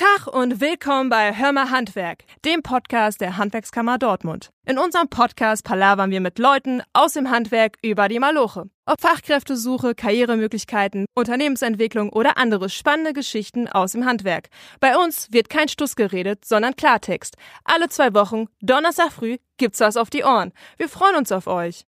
Tag und willkommen bei Hör mal Handwerk, dem Podcast der Handwerkskammer Dortmund. In unserem Podcast palavern wir mit Leuten aus dem Handwerk über die Maloche. Ob Fachkräftesuche, Karrieremöglichkeiten, Unternehmensentwicklung oder andere spannende Geschichten aus dem Handwerk. Bei uns wird kein Stuss geredet, sondern Klartext. Alle zwei Wochen, Donnerstag früh, gibt's was auf die Ohren. Wir freuen uns auf euch.